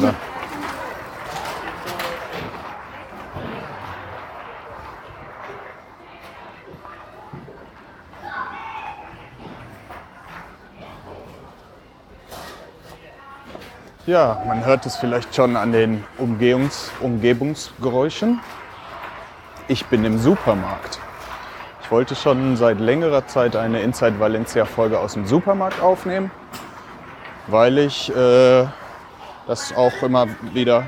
Dann. Ja, man hört es vielleicht schon an den Umgehungs Umgebungsgeräuschen. Ich bin im Supermarkt. Ich wollte schon seit längerer Zeit eine Inside Valencia Folge aus dem Supermarkt aufnehmen, weil ich äh, das auch immer wieder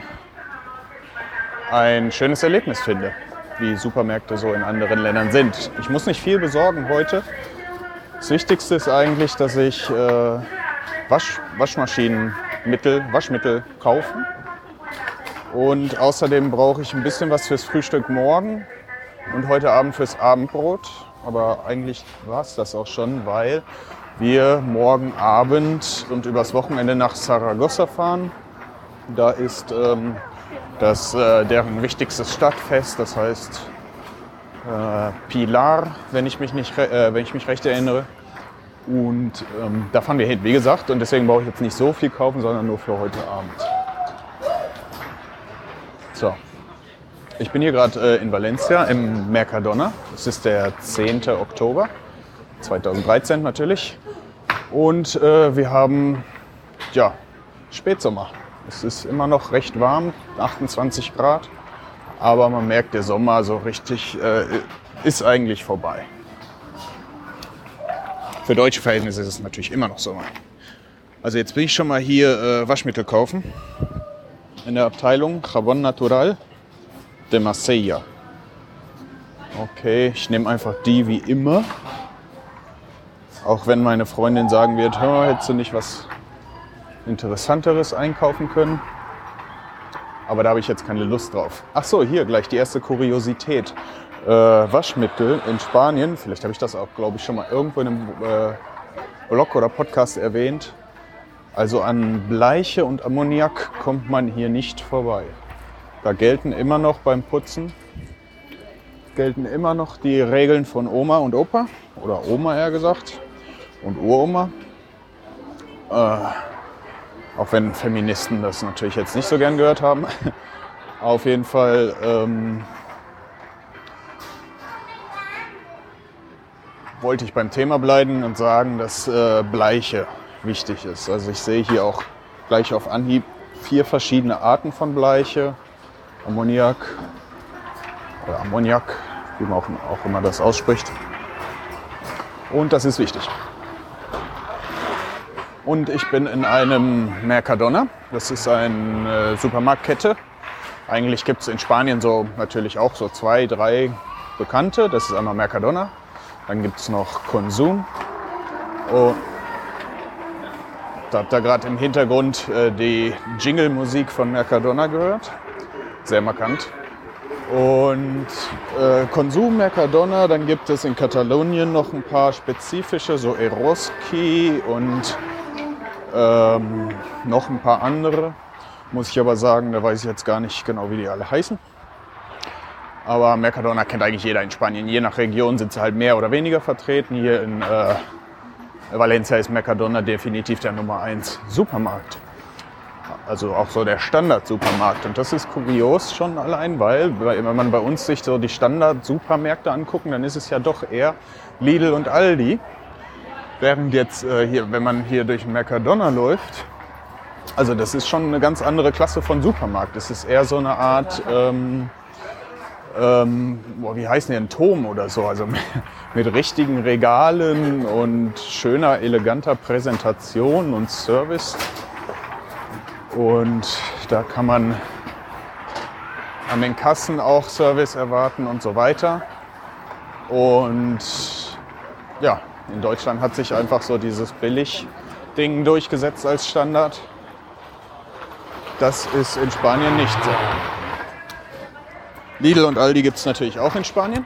ein schönes Erlebnis finde, wie Supermärkte so in anderen Ländern sind. Ich muss nicht viel besorgen heute. Das Wichtigste ist eigentlich, dass ich äh, Wasch Waschmaschinenmittel, Waschmittel kaufen. Und außerdem brauche ich ein bisschen was fürs Frühstück morgen und heute Abend fürs Abendbrot. Aber eigentlich war es das auch schon, weil wir morgen Abend und übers Wochenende nach Saragossa fahren. Da ist ähm, das, äh, deren wichtigstes Stadtfest, das heißt äh, Pilar, wenn ich, mich nicht, äh, wenn ich mich recht erinnere. Und ähm, da fahren wir hin, wie gesagt, und deswegen brauche ich jetzt nicht so viel kaufen, sondern nur für heute Abend. So, ich bin hier gerade äh, in Valencia im Mercadona. Es ist der 10. Oktober 2013 natürlich. Und äh, wir haben ja, Spätsommer. Es ist immer noch recht warm, 28 Grad. Aber man merkt, der Sommer so richtig äh, ist eigentlich vorbei. Für deutsche Verhältnisse ist es natürlich immer noch Sommer. Also jetzt bin ich schon mal hier äh, Waschmittel kaufen. In der Abteilung Jabón Natural de Marsella. Okay, ich nehme einfach die wie immer. Auch wenn meine Freundin sagen wird, hör, hättest du nicht was Interessanteres einkaufen können. Aber da habe ich jetzt keine Lust drauf. Ach so, hier gleich die erste Kuriosität. Äh, Waschmittel in Spanien, vielleicht habe ich das auch, glaube ich, schon mal irgendwo in einem äh, Blog oder Podcast erwähnt. Also an Bleiche und Ammoniak kommt man hier nicht vorbei. Da gelten immer noch beim Putzen, gelten immer noch die Regeln von Oma und Opa, oder Oma eher gesagt, und Uroma. Äh, auch wenn Feministen das natürlich jetzt nicht so gern gehört haben. Auf jeden Fall ähm, wollte ich beim Thema bleiben und sagen, dass äh, Bleiche wichtig ist. Also ich sehe hier auch gleich auf Anhieb vier verschiedene Arten von Bleiche. Ammoniak oder Ammoniak, wie man auch, auch immer das ausspricht. Und das ist wichtig. Und ich bin in einem Mercadona. Das ist eine Supermarktkette. Eigentlich gibt es in Spanien so natürlich auch so zwei, drei bekannte. Das ist einmal Mercadona. Dann gibt es noch Konsum. Und da habt ihr gerade im Hintergrund äh, die Jingle-Musik von Mercadona gehört. Sehr markant. Und äh, Konsum Mercadona, dann gibt es in Katalonien noch ein paar spezifische, so Eroski und ähm, noch ein paar andere. Muss ich aber sagen, da weiß ich jetzt gar nicht genau, wie die alle heißen. Aber Mercadona kennt eigentlich jeder in Spanien. Je nach Region sind sie halt mehr oder weniger vertreten. Hier in äh, Valencia ist Mercadona definitiv der Nummer 1 Supermarkt. Also auch so der Standard-Supermarkt. Und das ist kurios schon allein, weil wenn man bei uns sich so die Standard-Supermärkte anguckt, dann ist es ja doch eher Lidl und Aldi. Während jetzt äh, hier, wenn man hier durch Mercadona läuft, also das ist schon eine ganz andere Klasse von Supermarkt. Es ist eher so eine Art, ähm, ähm, boah, wie heißen die, ein Turm oder so, also mit, mit richtigen Regalen und schöner, eleganter Präsentation und Service. Und da kann man an den Kassen auch Service erwarten und so weiter. Und ja, in Deutschland hat sich einfach so dieses Billig-Ding durchgesetzt als Standard. Das ist in Spanien nicht so. Lidl und Aldi gibt es natürlich auch in Spanien.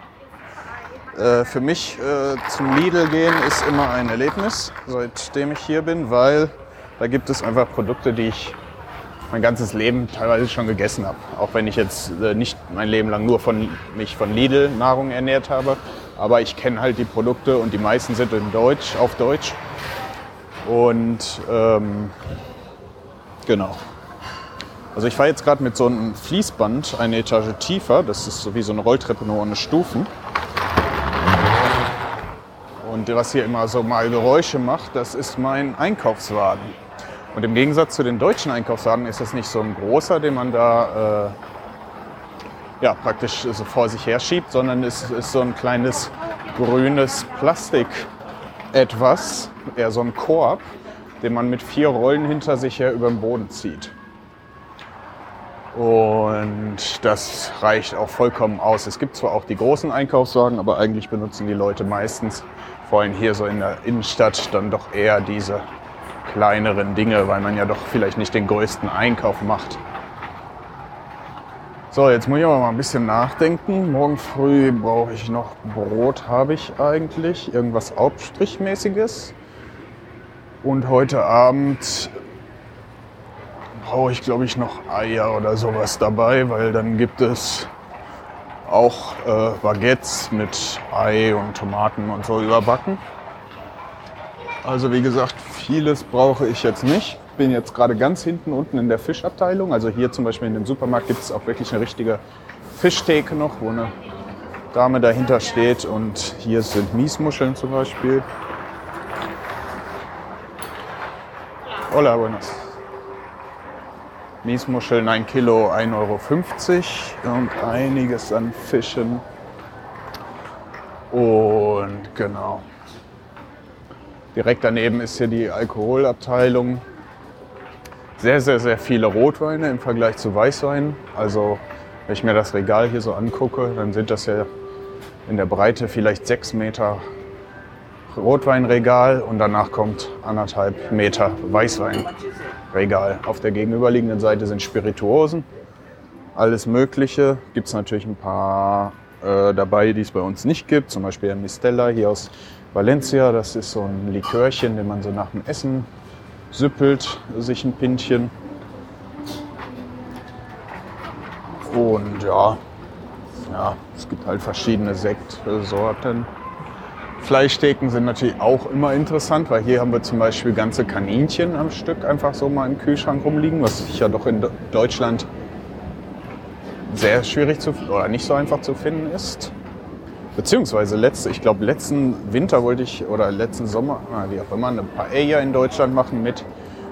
Äh, für mich äh, zum Lidl gehen ist immer ein Erlebnis, seitdem ich hier bin, weil da gibt es einfach Produkte, die ich mein ganzes Leben teilweise schon gegessen habe. Auch wenn ich jetzt äh, nicht mein Leben lang nur von, mich von Lidl Nahrung ernährt habe. Aber ich kenne halt die Produkte und die meisten sind in Deutsch, auf Deutsch. Und ähm, genau. Also ich fahre jetzt gerade mit so einem Fließband eine Etage tiefer. Das ist so wie so eine Rolltreppe nur ohne Stufen. Und was hier immer so mal Geräusche macht, das ist mein Einkaufswagen. Und im Gegensatz zu den deutschen Einkaufswagen ist das nicht so ein großer, den man da äh, ja, praktisch so vor sich her schiebt, sondern es ist so ein kleines grünes Plastik etwas, eher so ein Korb, den man mit vier Rollen hinter sich her über den Boden zieht. Und das reicht auch vollkommen aus. Es gibt zwar auch die großen Einkaufswagen, aber eigentlich benutzen die Leute meistens, vor allem hier so in der Innenstadt, dann doch eher diese kleineren Dinge, weil man ja doch vielleicht nicht den größten Einkauf macht. So, jetzt muss ich aber mal ein bisschen nachdenken. Morgen früh brauche ich noch Brot, habe ich eigentlich. Irgendwas Aufstrichmäßiges. Und heute Abend brauche ich, glaube ich, noch Eier oder sowas dabei, weil dann gibt es auch äh, Baguettes mit Ei und Tomaten und so überbacken. Also wie gesagt, vieles brauche ich jetzt nicht. Bin jetzt gerade ganz hinten unten in der Fischabteilung. Also hier zum Beispiel in dem Supermarkt gibt es auch wirklich eine richtige Fischtheke noch, wo eine Dame dahinter steht. Und hier sind Miesmuscheln zum Beispiel. Hola, buenas. Miesmuscheln 1 Kilo 1,50 Euro und einiges an Fischen. Und genau. Direkt daneben ist hier die Alkoholabteilung. Sehr, sehr, sehr viele Rotweine im Vergleich zu Weißweinen. Also wenn ich mir das Regal hier so angucke, dann sind das ja in der Breite vielleicht sechs Meter Rotweinregal und danach kommt anderthalb Meter Weißwein. Regal. Auf der gegenüberliegenden Seite sind Spirituosen. Alles Mögliche. Gibt es natürlich ein paar äh, dabei, die es bei uns nicht gibt. Zum Beispiel ein Mistella hier aus Valencia. Das ist so ein Likörchen, den man so nach dem Essen süppelt, sich ein Pintchen. Und ja, ja, es gibt halt verschiedene Sektsorten. Fleischtheken sind natürlich auch immer interessant, weil hier haben wir zum Beispiel ganze Kaninchen am Stück einfach so mal im Kühlschrank rumliegen, was ja doch in Deutschland sehr schwierig zu oder nicht so einfach zu finden ist. Beziehungsweise letzte, ich glaube letzten Winter wollte ich oder letzten Sommer, wie auch immer, eine Paella in Deutschland machen mit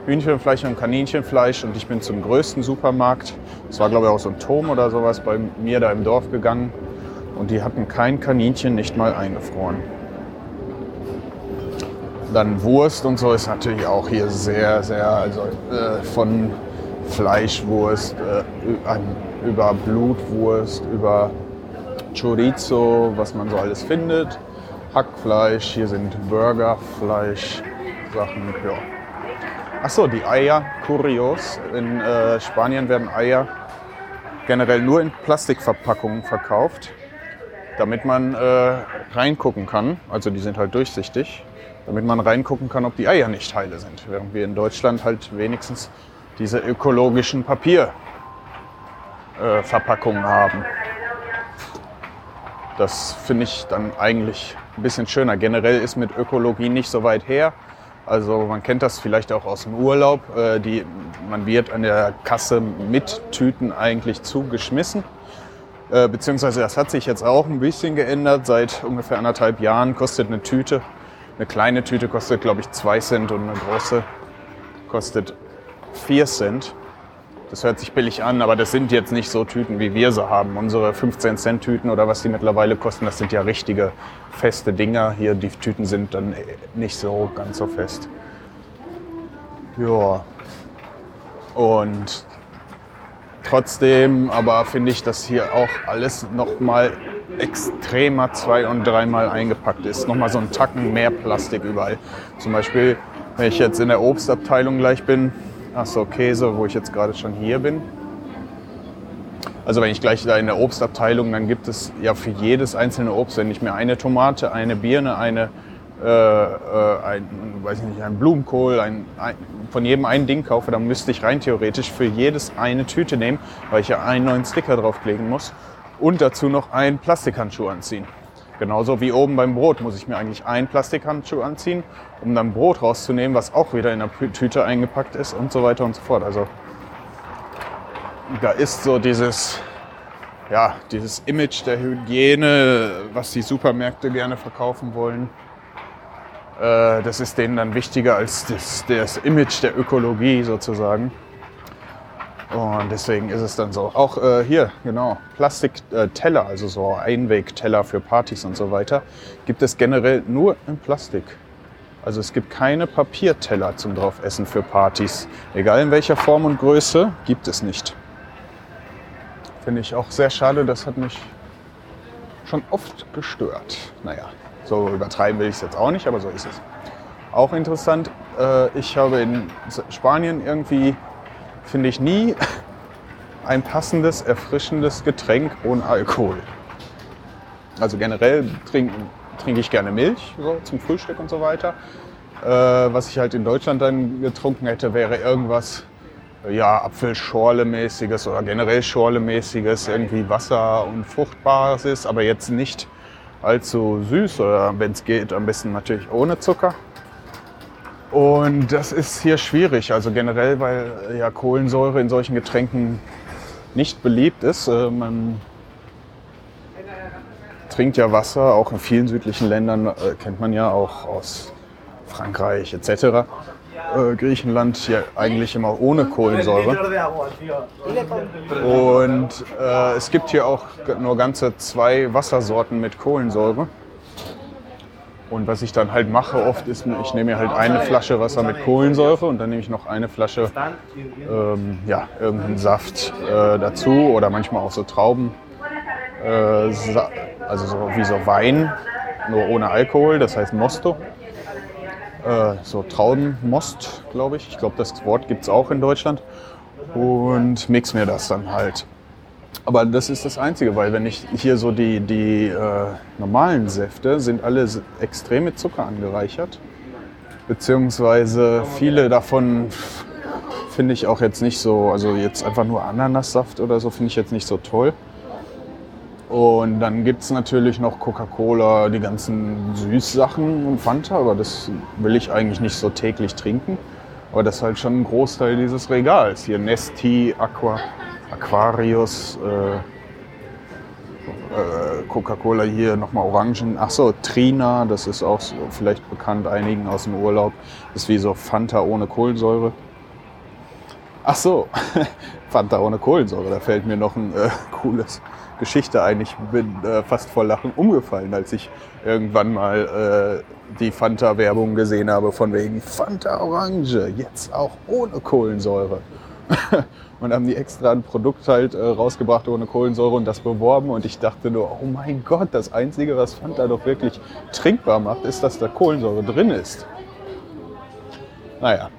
Hühnchenfleisch und Kaninchenfleisch. Und ich bin zum größten Supermarkt, das war glaube ich auch so ein Turm oder sowas bei mir da im Dorf gegangen. Und die hatten kein Kaninchen nicht mal eingefroren. Dann Wurst und so ist natürlich auch hier sehr, sehr, also äh, von Fleischwurst äh, über Blutwurst, über Chorizo, was man so alles findet. Hackfleisch, hier sind Burgerfleisch, Sachen, ja. Achso, die Eier, Curios. In äh, Spanien werden Eier generell nur in Plastikverpackungen verkauft, damit man äh, reingucken kann. Also die sind halt durchsichtig damit man reingucken kann, ob die Eier nicht heile sind. Während wir in Deutschland halt wenigstens diese ökologischen Papierverpackungen äh, haben. Das finde ich dann eigentlich ein bisschen schöner. Generell ist mit Ökologie nicht so weit her. Also man kennt das vielleicht auch aus dem Urlaub. Äh, die, man wird an der Kasse mit Tüten eigentlich zugeschmissen. Äh, beziehungsweise das hat sich jetzt auch ein bisschen geändert. Seit ungefähr anderthalb Jahren kostet eine Tüte eine kleine Tüte kostet, glaube ich, 2 Cent und eine große kostet 4 Cent. Das hört sich billig an, aber das sind jetzt nicht so Tüten, wie wir sie haben. Unsere 15 Cent Tüten oder was die mittlerweile kosten, das sind ja richtige feste Dinger. Hier, die Tüten sind dann nicht so ganz so fest. Ja. Und trotzdem aber finde ich, dass hier auch alles nochmal extremer zwei- und dreimal eingepackt ist. Nochmal so ein Tacken mehr Plastik überall. Zum Beispiel, wenn ich jetzt in der Obstabteilung gleich bin, achso, Käse, wo ich jetzt gerade schon hier bin. Also wenn ich gleich da in der Obstabteilung, dann gibt es ja für jedes einzelne Obst, wenn ich mir eine Tomate, eine Birne, eine, äh, äh, ein, weiß nicht, ein Blumenkohl, ein, ein, von jedem ein Ding kaufe, dann müsste ich rein theoretisch für jedes eine Tüte nehmen, weil ich ja einen neuen Sticker draufkleben muss und dazu noch einen Plastikhandschuh anziehen. Genauso wie oben beim Brot muss ich mir eigentlich einen Plastikhandschuh anziehen, um dann Brot rauszunehmen, was auch wieder in der Tüte eingepackt ist und so weiter und so fort. Also da ist so dieses, ja, dieses Image der Hygiene, was die Supermärkte gerne verkaufen wollen. Äh, das ist denen dann wichtiger als das, das Image der Ökologie sozusagen. Und deswegen ist es dann so. Auch äh, hier, genau, Plastikteller, also so Einwegteller für Partys und so weiter, gibt es generell nur in Plastik. Also es gibt keine Papierteller zum Draufessen für Partys. Egal in welcher Form und Größe, gibt es nicht. Finde ich auch sehr schade, das hat mich schon oft gestört. Naja, so übertreiben will ich es jetzt auch nicht, aber so ist es. Auch interessant, äh, ich habe in Spanien irgendwie finde ich nie ein passendes, erfrischendes Getränk ohne Alkohol. Also generell trinke trink ich gerne Milch so, zum Frühstück und so weiter. Äh, was ich halt in Deutschland dann getrunken hätte, wäre irgendwas ja, Apfelschorle-mäßiges oder generell Schorle-mäßiges, irgendwie Wasser und Fruchtbares aber jetzt nicht allzu süß oder wenn es geht, am besten natürlich ohne Zucker. Und das ist hier schwierig, also generell, weil ja Kohlensäure in solchen Getränken nicht beliebt ist. Äh, man trinkt ja Wasser, auch in vielen südlichen Ländern äh, kennt man ja auch aus Frankreich etc. Äh, Griechenland ja eigentlich immer ohne Kohlensäure. Und äh, es gibt hier auch nur ganze zwei Wassersorten mit Kohlensäure. Und was ich dann halt mache oft ist, ich nehme mir halt eine Flasche Wasser mit Kohlensäure und dann nehme ich noch eine Flasche ähm, ja, irgendeinen Saft äh, dazu oder manchmal auch so Trauben, äh, also so wie so Wein, nur ohne Alkohol, das heißt Mosto. Äh, so Traubenmost, glaube ich. Ich glaube, das Wort gibt es auch in Deutschland. Und mix mir das dann halt. Aber das ist das Einzige, weil wenn ich hier so die, die äh, normalen Säfte sind alle extrem mit Zucker angereichert. Beziehungsweise viele davon finde ich auch jetzt nicht so, also jetzt einfach nur Ananassaft oder so finde ich jetzt nicht so toll. Und dann gibt es natürlich noch Coca-Cola, die ganzen Süßsachen und Fanta, aber das will ich eigentlich nicht so täglich trinken. Aber das ist halt schon ein Großteil dieses Regals. Hier Nesti, Aqua, Aquarius, äh, äh, Coca-Cola hier nochmal Orangen. Ach so, Trina, das ist auch so, vielleicht bekannt einigen aus dem Urlaub. Ist wie so Fanta ohne Kohlensäure. Ach so, Fanta ohne Kohlensäure. Da fällt mir noch ein äh, cooles Geschichte ein. Ich bin äh, fast vor Lachen umgefallen, als ich irgendwann mal äh, die Fanta-Werbung gesehen habe von wegen Fanta Orange, jetzt auch ohne Kohlensäure. und haben die extra ein Produkt halt äh, rausgebracht ohne Kohlensäure und das beworben. Und ich dachte nur, oh mein Gott, das Einzige, was Fanta doch wirklich trinkbar macht, ist, dass da Kohlensäure drin ist. Naja,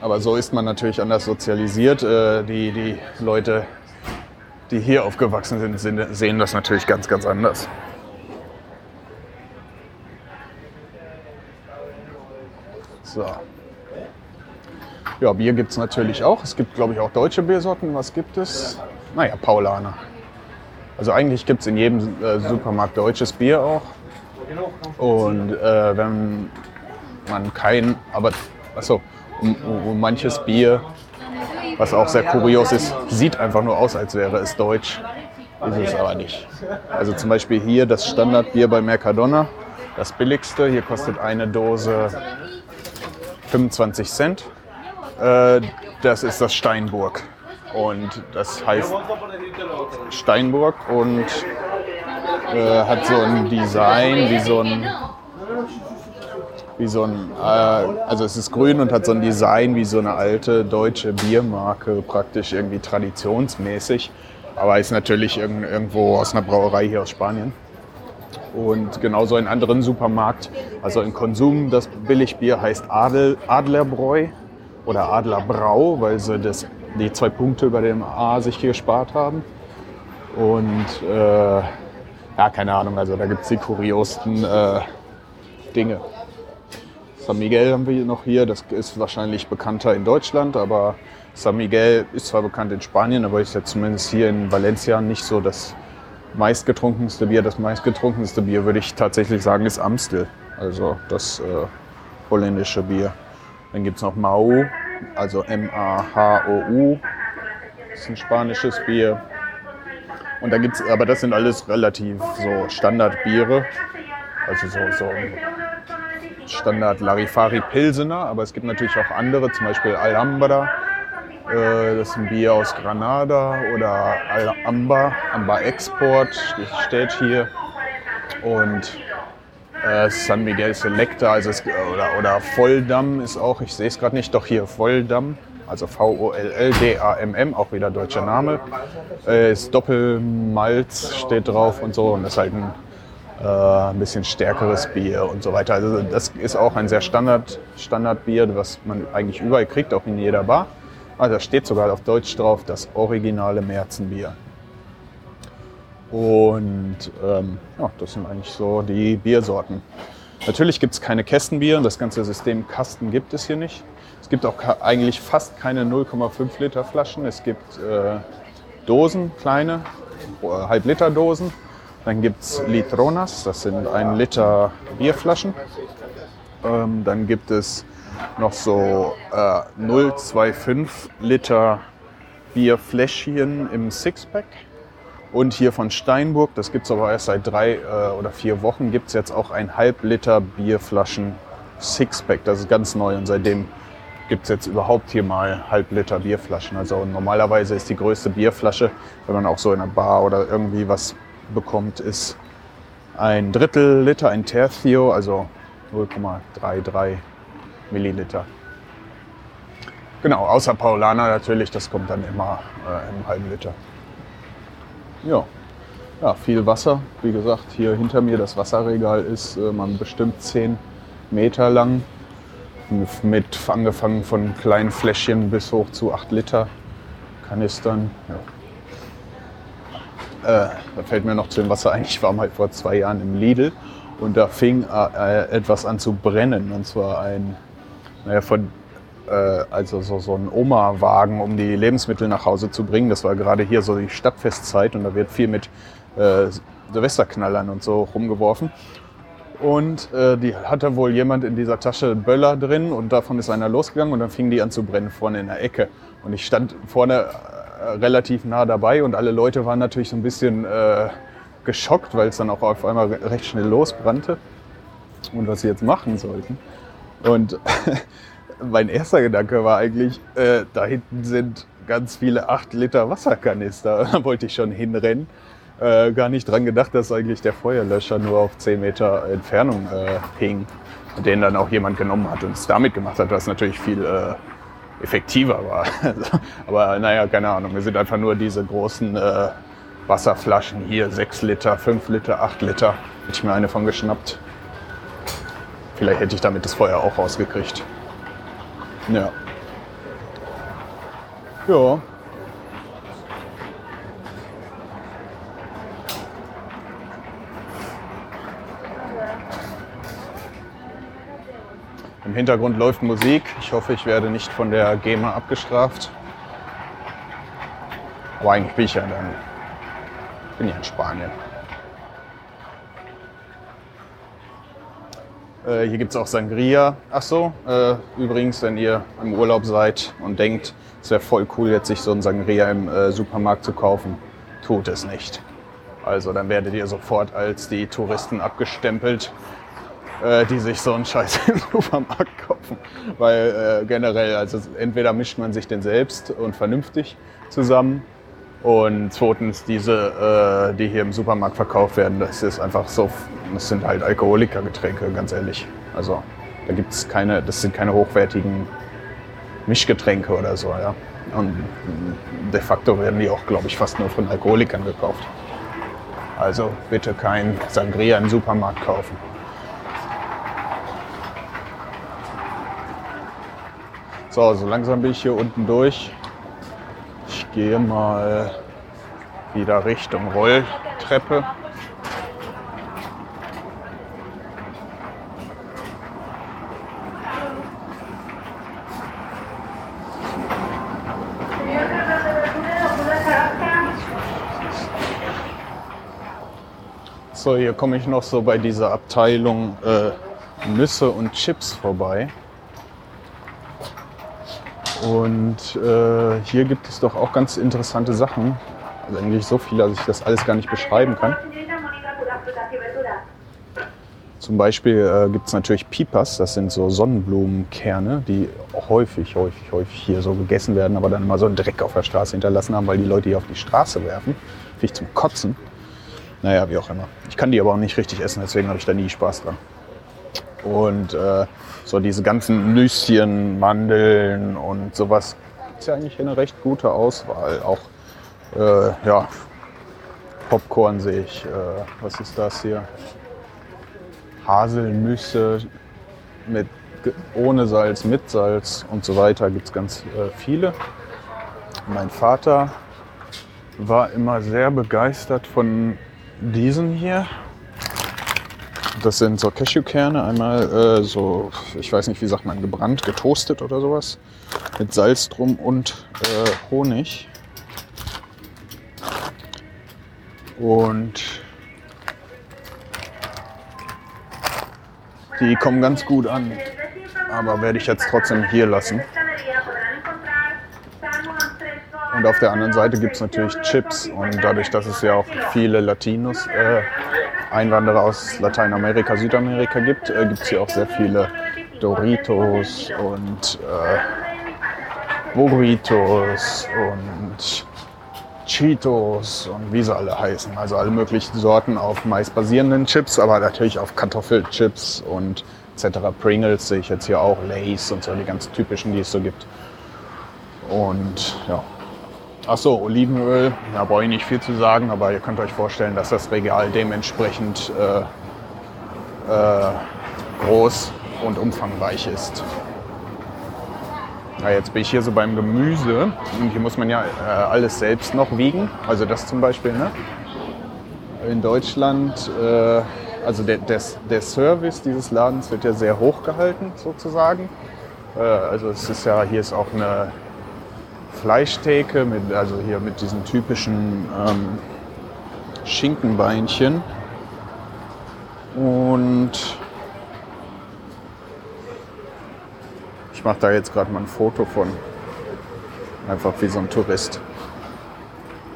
aber so ist man natürlich anders sozialisiert. Äh, die, die Leute, die hier aufgewachsen sind, sehen das natürlich ganz, ganz anders. So. Ja, Bier gibt es natürlich auch. Es gibt, glaube ich, auch deutsche Biersorten. Was gibt es? Naja, Paulaner. Also eigentlich gibt es in jedem äh, Supermarkt deutsches Bier auch. Und äh, wenn man kein, aber achso, und, und manches Bier, was auch sehr kurios ist, sieht einfach nur aus, als wäre es deutsch. Ist es aber nicht. Also zum Beispiel hier das Standardbier bei Mercadona, das billigste. Hier kostet eine Dose 25 Cent. Äh, das ist das Steinburg. Und das heißt Steinburg und äh, hat so ein Design wie so ein wie so ein, äh, also es ist grün und hat so ein Design wie so eine alte deutsche Biermarke, praktisch irgendwie traditionsmäßig, aber ist natürlich irgendwo aus einer Brauerei hier aus Spanien. Und genauso in anderen Supermarkt, also in Konsum, das Billigbier heißt Adel, Adlerbräu oder Adlerbrau, weil sie das, die zwei Punkte über dem A sich gespart haben. Und äh, ja, keine Ahnung, also da gibt es die kuriosten äh, Dinge. San Miguel haben wir noch hier, das ist wahrscheinlich bekannter in Deutschland, aber San Miguel ist zwar bekannt in Spanien, aber ist ja zumindest hier in Valencia nicht so das meistgetrunkenste Bier. Das meistgetrunkenste Bier würde ich tatsächlich sagen ist Amstel, also das äh, holländische Bier. Dann gibt es noch Mau, also M-A-H-O-U. Das ist ein spanisches Bier. Und da gibt's, aber das sind alles relativ so Standardbiere. Also so, so Standard Larifari Pilsener, aber es gibt natürlich auch andere, zum Beispiel Alhambra. Äh, das ist ein Bier aus Granada oder Alhambra, Amba Export steht hier. Und äh, San Miguel Selecta, also es, oder, oder Volldamm ist auch, ich sehe es gerade nicht, doch hier Volldamm also V-O-L-L-D-A-M-M, auch wieder deutscher Name. Äh, ist Doppelmalz steht drauf und so und das ist halt ein, äh, ein bisschen stärkeres Bier und so weiter. Also das ist auch ein sehr Standard, Standardbier, was man eigentlich überall kriegt, auch in jeder Bar. Also da steht sogar auf Deutsch drauf, das originale Märzenbier. Und ähm, ja, das sind eigentlich so die Biersorten. Natürlich gibt es keine Kästenbier, das ganze System Kasten gibt es hier nicht. Es gibt auch eigentlich fast keine 0,5 Liter Flaschen. Es gibt äh, Dosen, kleine, äh, Halb-Liter-Dosen. Dann gibt es Litronas, das sind 1 Liter Bierflaschen. Ähm, dann gibt es noch so äh, 0,25 Liter Bierfläschchen im Sixpack. Und hier von Steinburg, das gibt es aber erst seit drei äh, oder vier Wochen, gibt es jetzt auch ein halb Liter Bierflaschen Sixpack. Das ist ganz neu und seitdem gibt es jetzt überhaupt hier mal halb Liter Bierflaschen. Also normalerweise ist die größte Bierflasche, wenn man auch so in einer Bar oder irgendwie was bekommt, ist ein Drittel Liter, ein Tercio, also 0,33 Milliliter. Genau, außer Paulaner natürlich, das kommt dann immer äh, im halben Liter. Ja. ja, viel Wasser. Wie gesagt, hier hinter mir das Wasserregal ist äh, man bestimmt 10 Meter lang mit angefangen von kleinen Fläschchen bis hoch zu 8 Liter Kanistern. Ja. Äh, da fällt mir noch zu dem Wasser ein, ich war mal vor zwei Jahren im Lidl und da fing äh, etwas an zu brennen. Und zwar ein, naja, von, also so, so ein Oma-Wagen, um die Lebensmittel nach Hause zu bringen. Das war gerade hier so die Stadtfestzeit und da wird viel mit äh, Silvesterknallern und so rumgeworfen. Und äh, die hatte wohl jemand in dieser Tasche Böller drin und davon ist einer losgegangen und dann fing die an zu brennen vorne in der Ecke. Und ich stand vorne äh, relativ nah dabei und alle Leute waren natürlich so ein bisschen äh, geschockt, weil es dann auch auf einmal recht schnell losbrannte und was sie jetzt machen sollten. Und mein erster Gedanke war eigentlich, äh, da hinten sind ganz viele 8 Liter Wasserkanister. Da wollte ich schon hinrennen äh, gar nicht dran gedacht, dass eigentlich der Feuerlöscher nur auf 10 Meter Entfernung äh, hing und den dann auch jemand genommen hat und es damit gemacht hat, was natürlich viel äh, effektiver war. Aber naja, keine Ahnung, wir sind einfach nur diese großen äh, Wasserflaschen hier, 6 Liter, 5 Liter, 8 Liter, hätte ich mir eine von geschnappt. Vielleicht hätte ich damit das Feuer auch rausgekriegt. Ja. Ja, Im Hintergrund läuft Musik. Ich hoffe, ich werde nicht von der GEMA abgestraft. Aber eigentlich bin ich ja dann bin ich in Spanien. Äh, hier gibt es auch Sangria. Ach so, äh, übrigens, wenn ihr im Urlaub seid und denkt, es wäre voll cool, jetzt sich so ein Sangria im äh, Supermarkt zu kaufen, tut es nicht. Also dann werdet ihr sofort als die Touristen abgestempelt äh, die sich so einen Scheiß im Supermarkt kaufen. Weil äh, generell, also entweder mischt man sich den selbst und vernünftig zusammen. Und zweitens, diese, äh, die hier im Supermarkt verkauft werden, das ist einfach so, das sind halt Alkoholikergetränke, ganz ehrlich. Also da gibt es keine, das sind keine hochwertigen Mischgetränke oder so, ja. Und de facto werden die auch, glaube ich, fast nur von Alkoholikern gekauft. Also bitte kein Sangria im Supermarkt kaufen. So, so langsam bin ich hier unten durch. Gehe mal wieder Richtung Rolltreppe. So, hier komme ich noch so bei dieser Abteilung äh, Nüsse und Chips vorbei. Und äh, hier gibt es doch auch ganz interessante Sachen. Also eigentlich so viele, dass ich das alles gar nicht beschreiben kann. Zum Beispiel äh, gibt es natürlich Pipas, das sind so Sonnenblumenkerne, die häufig, häufig, häufig hier so gegessen werden, aber dann immer so einen Dreck auf der Straße hinterlassen haben, weil die Leute die auf die Straße werfen. Finde ich zum Kotzen. Naja, wie auch immer. Ich kann die aber auch nicht richtig essen, deswegen habe ich da nie Spaß dran. Und äh, so diese ganzen Nüsschen, Mandeln und sowas ist ja eigentlich eine recht gute Auswahl. Auch äh, ja, Popcorn sehe ich. Äh, was ist das hier? Haselnüsse mit, ohne Salz, mit Salz und so weiter gibt es ganz äh, viele. Mein Vater war immer sehr begeistert von diesen hier. Das sind so Cashewkerne, einmal äh, so, ich weiß nicht, wie sagt man, gebrannt, getoastet oder sowas. Mit Salz drum und äh, Honig. Und die kommen ganz gut an. Aber werde ich jetzt trotzdem hier lassen. Und auf der anderen Seite gibt es natürlich Chips. Und dadurch, dass es ja auch viele Latinos, äh, Einwanderer aus Lateinamerika, Südamerika gibt, äh, gibt es hier auch sehr viele Doritos und äh, Burritos und Cheetos und wie sie alle heißen. Also alle möglichen Sorten auf Mais basierenden Chips, aber natürlich auf Kartoffelchips und etc. Pringles sehe ich jetzt hier auch, Lays und so die ganz typischen, die es so gibt. Und ja. Achso, Olivenöl, da brauche ich nicht viel zu sagen, aber ihr könnt euch vorstellen, dass das Regal dementsprechend äh, äh, groß und umfangreich ist. Ja, jetzt bin ich hier so beim Gemüse und hier muss man ja äh, alles selbst noch wiegen. Also das zum Beispiel, ne? In Deutschland, äh, also der, der, der, Service dieses Ladens wird ja sehr hoch gehalten sozusagen. Äh, also es ist ja, hier ist auch eine Fleischtheke, mit, also hier mit diesen typischen ähm, Schinkenbeinchen. Und ich mache da jetzt gerade mal ein Foto von. Einfach wie so ein Tourist.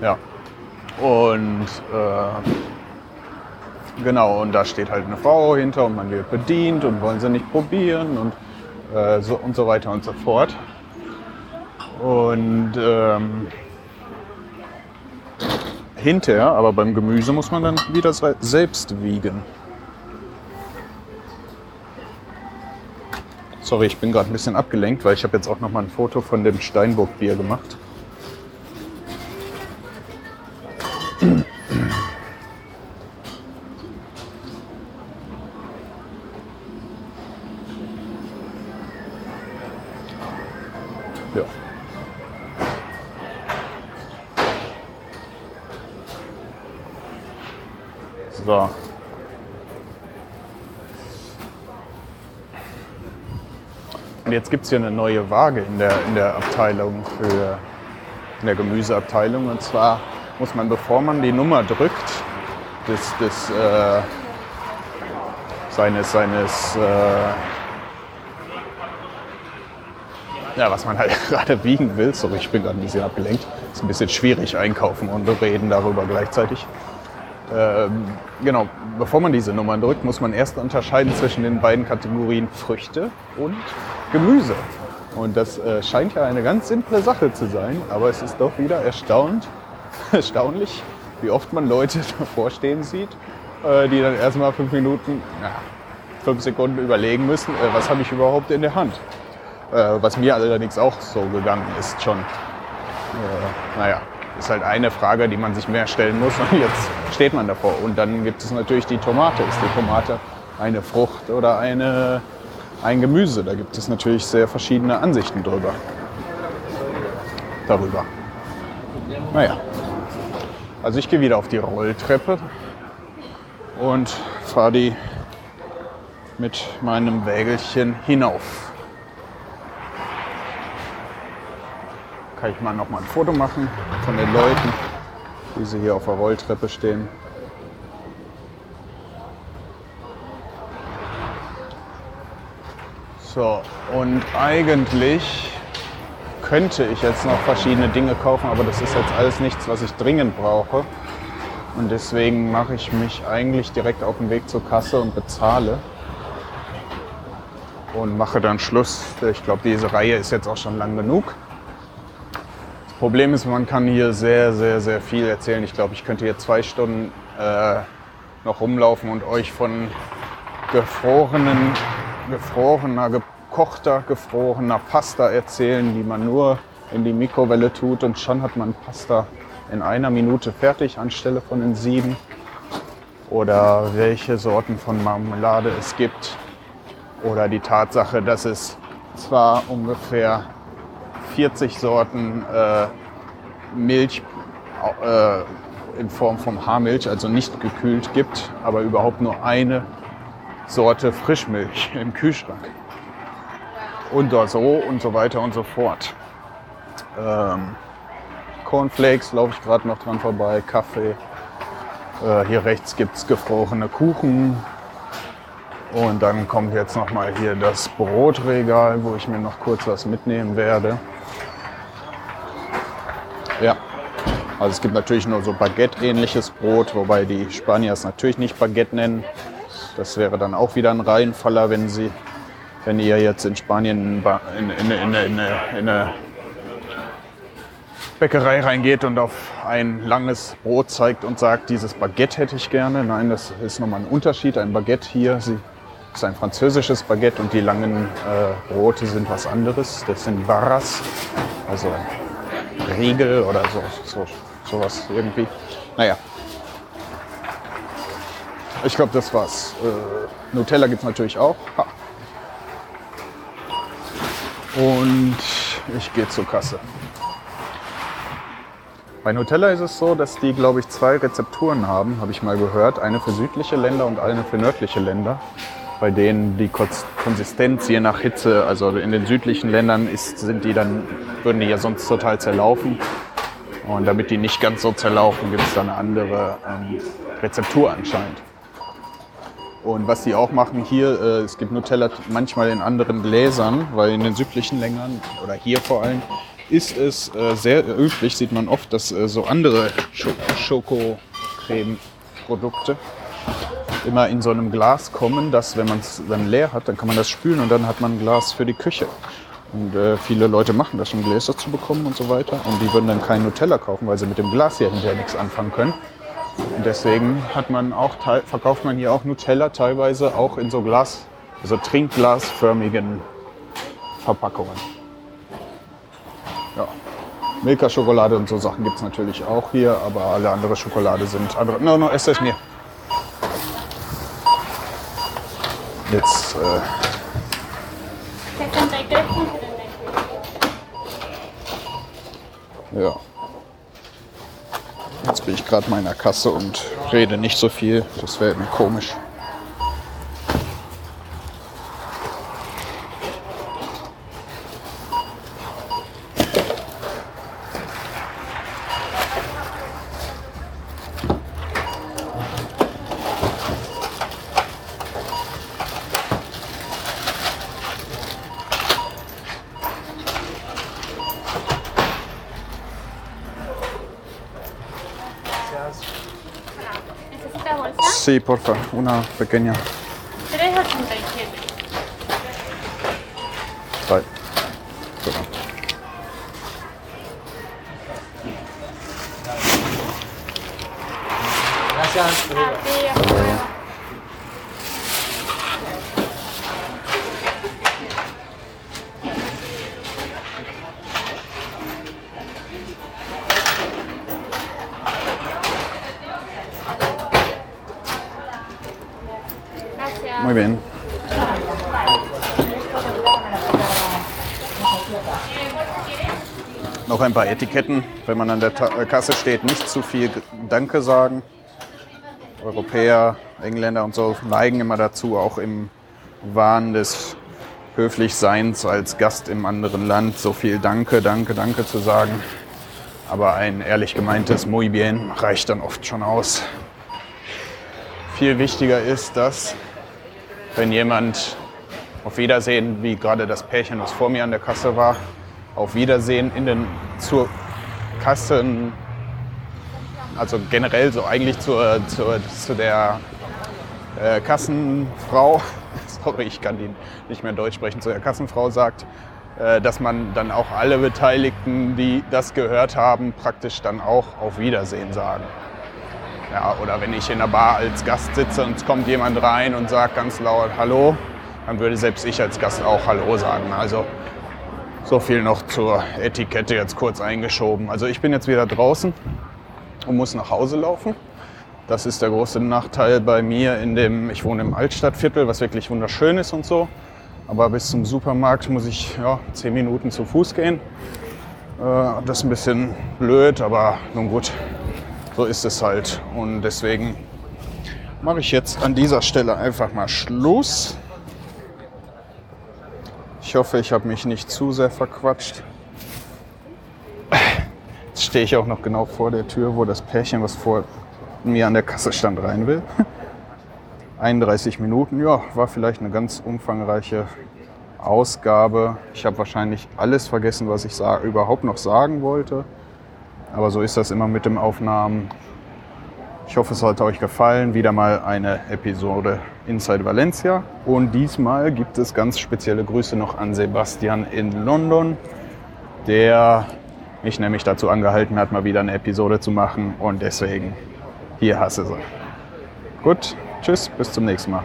Ja. Und äh, genau, und da steht halt eine Frau hinter und man wird bedient und wollen sie nicht probieren und, äh, so, und so weiter und so fort. Und ähm, hinterher, aber beim Gemüse muss man dann wieder selbst wiegen. Sorry, ich bin gerade ein bisschen abgelenkt, weil ich habe jetzt auch noch mal ein Foto von dem Steinburg-Bier gemacht. Und jetzt gibt es hier eine neue Waage in der, in der Abteilung für in der Gemüseabteilung. Und zwar muss man, bevor man die Nummer drückt, des, des äh, seines, seines äh, ja, was man halt gerade wiegen will. Sorry, ich bin gerade ein bisschen abgelenkt. Ist ein bisschen schwierig einkaufen und reden darüber gleichzeitig. Ähm, genau, bevor man diese Nummern drückt, muss man erst unterscheiden zwischen den beiden Kategorien Früchte und Gemüse. Und das äh, scheint ja eine ganz simple Sache zu sein, aber es ist doch wieder erstaunt, erstaunlich, wie oft man Leute davor stehen sieht, äh, die dann erstmal fünf Minuten, na, fünf Sekunden überlegen müssen, äh, was habe ich überhaupt in der Hand. Äh, was mir allerdings auch so gegangen ist schon. Äh, naja, ist halt eine Frage, die man sich mehr stellen muss. Und jetzt steht man davor. Und dann gibt es natürlich die Tomate. Ist die Tomate eine Frucht oder eine, ein Gemüse? Da gibt es natürlich sehr verschiedene Ansichten drüber. Darüber. Naja. Also ich gehe wieder auf die Rolltreppe und fahre die mit meinem Wägelchen hinauf. Kann ich mal noch mal ein Foto machen von den Leuten, wie sie hier auf der Rolltreppe stehen. So, und eigentlich könnte ich jetzt noch verschiedene Dinge kaufen, aber das ist jetzt alles nichts, was ich dringend brauche. Und deswegen mache ich mich eigentlich direkt auf den Weg zur Kasse und bezahle. Und mache dann Schluss. Ich glaube, diese Reihe ist jetzt auch schon lang genug. Problem ist, man kann hier sehr, sehr, sehr viel erzählen. Ich glaube, ich könnte hier zwei Stunden äh, noch rumlaufen und euch von gefrorenen, gefrorener, gekochter, gefrorener Pasta erzählen, die man nur in die Mikrowelle tut und schon hat man Pasta in einer Minute fertig anstelle von den sieben. Oder welche Sorten von Marmelade es gibt. Oder die Tatsache, dass es zwar ungefähr 40 Sorten äh, Milch äh, in Form von Haarmilch, also nicht gekühlt gibt, aber überhaupt nur eine Sorte Frischmilch im Kühlschrank. Und so und so weiter und so fort. Ähm, Cornflakes laufe ich gerade noch dran vorbei, Kaffee. Äh, hier rechts gibt es gefrorene Kuchen. Und dann kommt jetzt noch mal hier das Brotregal, wo ich mir noch kurz was mitnehmen werde. Ja, also es gibt natürlich nur so Baguette-ähnliches Brot, wobei die Spanier es natürlich nicht Baguette nennen. Das wäre dann auch wieder ein Reihenfaller, wenn sie, wenn ihr jetzt in Spanien in, in, in, in eine Bäckerei reingeht und auf ein langes Brot zeigt und sagt, dieses Baguette hätte ich gerne. Nein, das ist nochmal ein Unterschied. Ein Baguette hier ist ein französisches Baguette und die langen äh, Brote sind was anderes. Das sind Barras, also Riegel oder so, so sowas irgendwie. Naja. Ich glaube, das war's. Äh, Nutella gibt es natürlich auch. Ha. Und ich gehe zur Kasse. Bei Nutella ist es so, dass die, glaube ich, zwei Rezepturen haben, habe ich mal gehört. Eine für südliche Länder und eine für nördliche Länder. Bei denen die Konsistenz je nach Hitze, also in den südlichen Ländern ist, sind die dann, würden die ja sonst total zerlaufen. Und damit die nicht ganz so zerlaufen, gibt es da eine andere ähm, Rezeptur anscheinend. Und was die auch machen hier, äh, es gibt Nutella manchmal in anderen Gläsern, weil in den südlichen Ländern oder hier vor allem ist es äh, sehr üblich, sieht man oft, dass äh, so andere Schokocreme-Produkte immer in so einem Glas kommen, dass wenn man es dann leer hat, dann kann man das spülen und dann hat man ein Glas für die Küche. Und äh, viele Leute machen das, um Gläser zu bekommen und so weiter. Und die würden dann kein Nutella kaufen, weil sie mit dem Glas hier hinterher nichts anfangen können. Und deswegen hat man auch, verkauft man hier auch Nutella teilweise auch in so Glas, also trinkglasförmigen Verpackungen. Ja. Milka-Schokolade und so Sachen gibt es natürlich auch hier, aber alle andere Schokolade sind andere. No, no, es es mir. Jetzt. Äh, ja. Jetzt bin ich gerade meiner Kasse und rede nicht so viel. Das wäre mir komisch. Sí, porfa, una pequeña. 3,87. Vale. Gracias. Ein paar Etiketten, wenn man an der äh, Kasse steht, nicht zu viel Danke sagen. Europäer, Engländer und so neigen immer dazu, auch im Wahn des Höflichseins als Gast im anderen Land so viel Danke, Danke, Danke zu sagen. Aber ein ehrlich gemeintes Muy bien reicht dann oft schon aus. Viel wichtiger ist, dass wenn jemand auf Wiedersehen, wie gerade das Pärchen, was vor mir an der Kasse war, auf Wiedersehen in den zur Kassen, also generell so eigentlich zur, zur, zu der äh, Kassenfrau, sorry, ich kann die nicht mehr Deutsch sprechen, zu der Kassenfrau sagt, äh, dass man dann auch alle Beteiligten, die das gehört haben, praktisch dann auch auf Wiedersehen sagen. Ja, oder wenn ich in der Bar als Gast sitze und es kommt jemand rein und sagt ganz laut Hallo, dann würde selbst ich als Gast auch Hallo sagen. Also so viel noch zur Etikette jetzt kurz eingeschoben. Also ich bin jetzt wieder draußen und muss nach Hause laufen. Das ist der große Nachteil bei mir in dem, ich wohne im Altstadtviertel, was wirklich wunderschön ist und so. Aber bis zum Supermarkt muss ich ja, zehn Minuten zu Fuß gehen. Äh, das ist ein bisschen blöd, aber nun gut, so ist es halt. Und deswegen mache ich jetzt an dieser Stelle einfach mal Schluss. Ich hoffe, ich habe mich nicht zu sehr verquatscht. Jetzt stehe ich auch noch genau vor der Tür, wo das Pärchen, was vor mir an der Kasse stand, rein will. 31 Minuten, ja, war vielleicht eine ganz umfangreiche Ausgabe. Ich habe wahrscheinlich alles vergessen, was ich überhaupt noch sagen wollte. Aber so ist das immer mit dem Aufnahmen. Ich hoffe, es hat euch gefallen. Wieder mal eine Episode Inside Valencia. Und diesmal gibt es ganz spezielle Grüße noch an Sebastian in London, der mich nämlich dazu angehalten hat, mal wieder eine Episode zu machen. Und deswegen, hier hasse sie. Gut, tschüss, bis zum nächsten Mal.